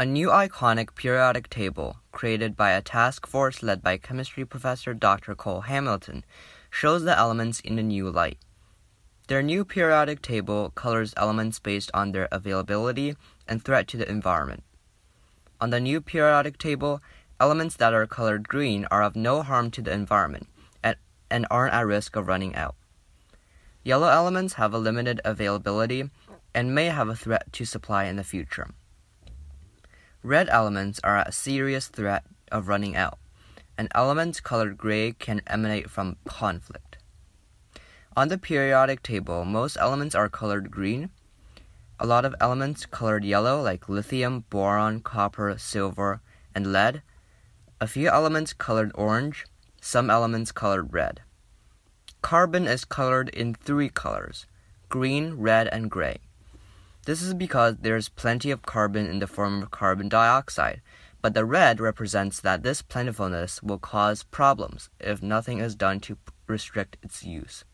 A new iconic periodic table, created by a task force led by chemistry professor Dr. Cole Hamilton, shows the elements in a new light. Their new periodic table colors elements based on their availability and threat to the environment. On the new periodic table, elements that are colored green are of no harm to the environment and, aren't at risk of running out. Yellow elements have a limited availability and may have a threat to supply in the future. Red elements are at serious threat of running out, and elements colored gray can emanate from conflict. On the periodic table, most elements are colored green. A lot of elements colored yellow, like lithium, boron, copper, silver, and lead. A few elements colored orange, some elements colored red. Carbon is colored in three colors green, red, and gray. This is because there is plenty of carbon in the form of carbon dioxide, but the red represents that this plentifulness will cause problems if nothing is done to restrict its use.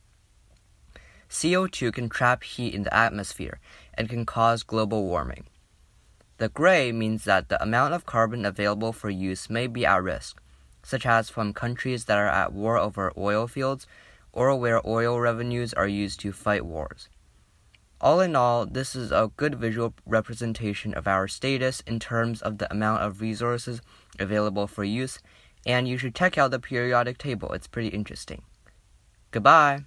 CO2 can trap heat in the atmosphere and can cause global warming. The gray means that the amount of carbon available for use may be at risk, such as from countries that are at war over oil fields or where oil revenues are used to fight wars. All in all, this is a good visual representation of our status in terms of the amount of resources available for use, and you should check out the periodic table, it's pretty interesting. Goodbye!